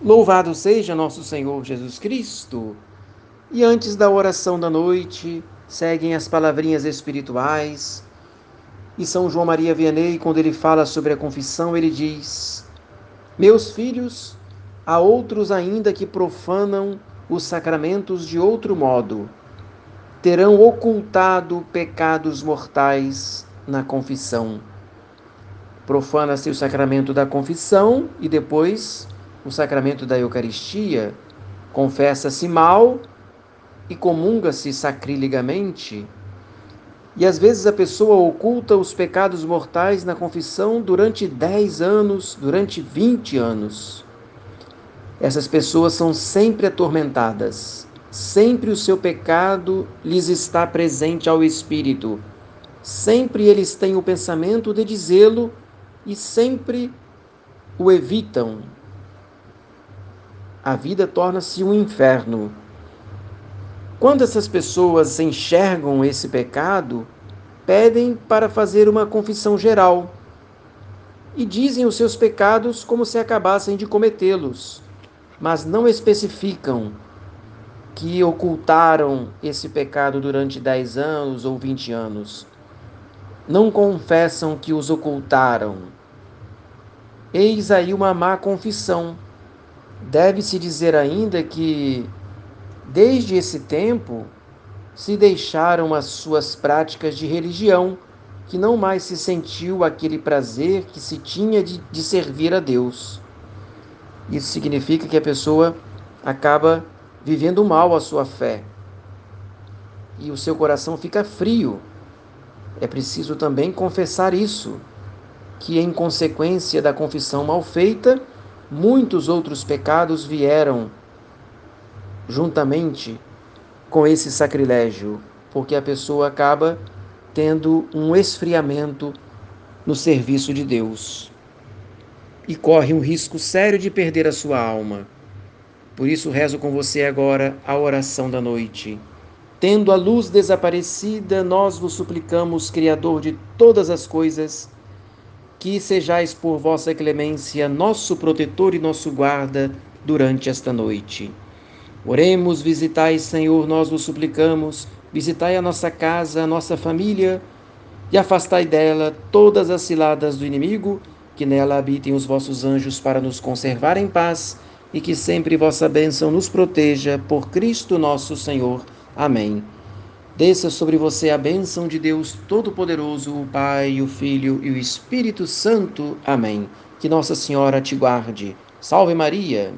Louvado seja nosso Senhor Jesus Cristo. E antes da oração da noite, seguem as palavrinhas espirituais. E São João Maria Vianney, quando ele fala sobre a confissão, ele diz: Meus filhos, há outros ainda que profanam os sacramentos de outro modo. Terão ocultado pecados mortais na confissão. Profana-se o sacramento da confissão e depois o sacramento da Eucaristia, confessa-se mal e comunga-se sacrilegamente. E às vezes a pessoa oculta os pecados mortais na confissão durante 10 anos, durante 20 anos. Essas pessoas são sempre atormentadas. Sempre o seu pecado lhes está presente ao espírito. Sempre eles têm o pensamento de dizê-lo e sempre o evitam, a vida torna-se um inferno. Quando essas pessoas enxergam esse pecado, pedem para fazer uma confissão geral e dizem os seus pecados como se acabassem de cometê-los, mas não especificam que ocultaram esse pecado durante 10 anos ou 20 anos. Não confessam que os ocultaram. Eis aí uma má confissão Deve-se dizer ainda que, desde esse tempo, se deixaram as suas práticas de religião, que não mais se sentiu aquele prazer que se tinha de, de servir a Deus. Isso significa que a pessoa acaba vivendo mal a sua fé e o seu coração fica frio. É preciso também confessar isso, que em consequência da confissão mal feita, muitos outros pecados vieram juntamente com esse sacrilégio, porque a pessoa acaba tendo um esfriamento no serviço de Deus e corre um risco sério de perder a sua alma. Por isso rezo com você agora a oração da noite. Tendo a luz desaparecida, nós vos suplicamos, Criador de todas as coisas, que sejais por vossa clemência nosso protetor e nosso guarda durante esta noite. Oremos, visitai, Senhor, nós vos suplicamos, visitai a nossa casa, a nossa família e afastai dela todas as ciladas do inimigo, que nela habitem os vossos anjos para nos conservar em paz e que sempre vossa bênção nos proteja por Cristo nosso Senhor. Amém. Desça sobre você a bênção de Deus Todo-Poderoso, o Pai, o Filho e o Espírito Santo. Amém. Que Nossa Senhora te guarde. Salve Maria!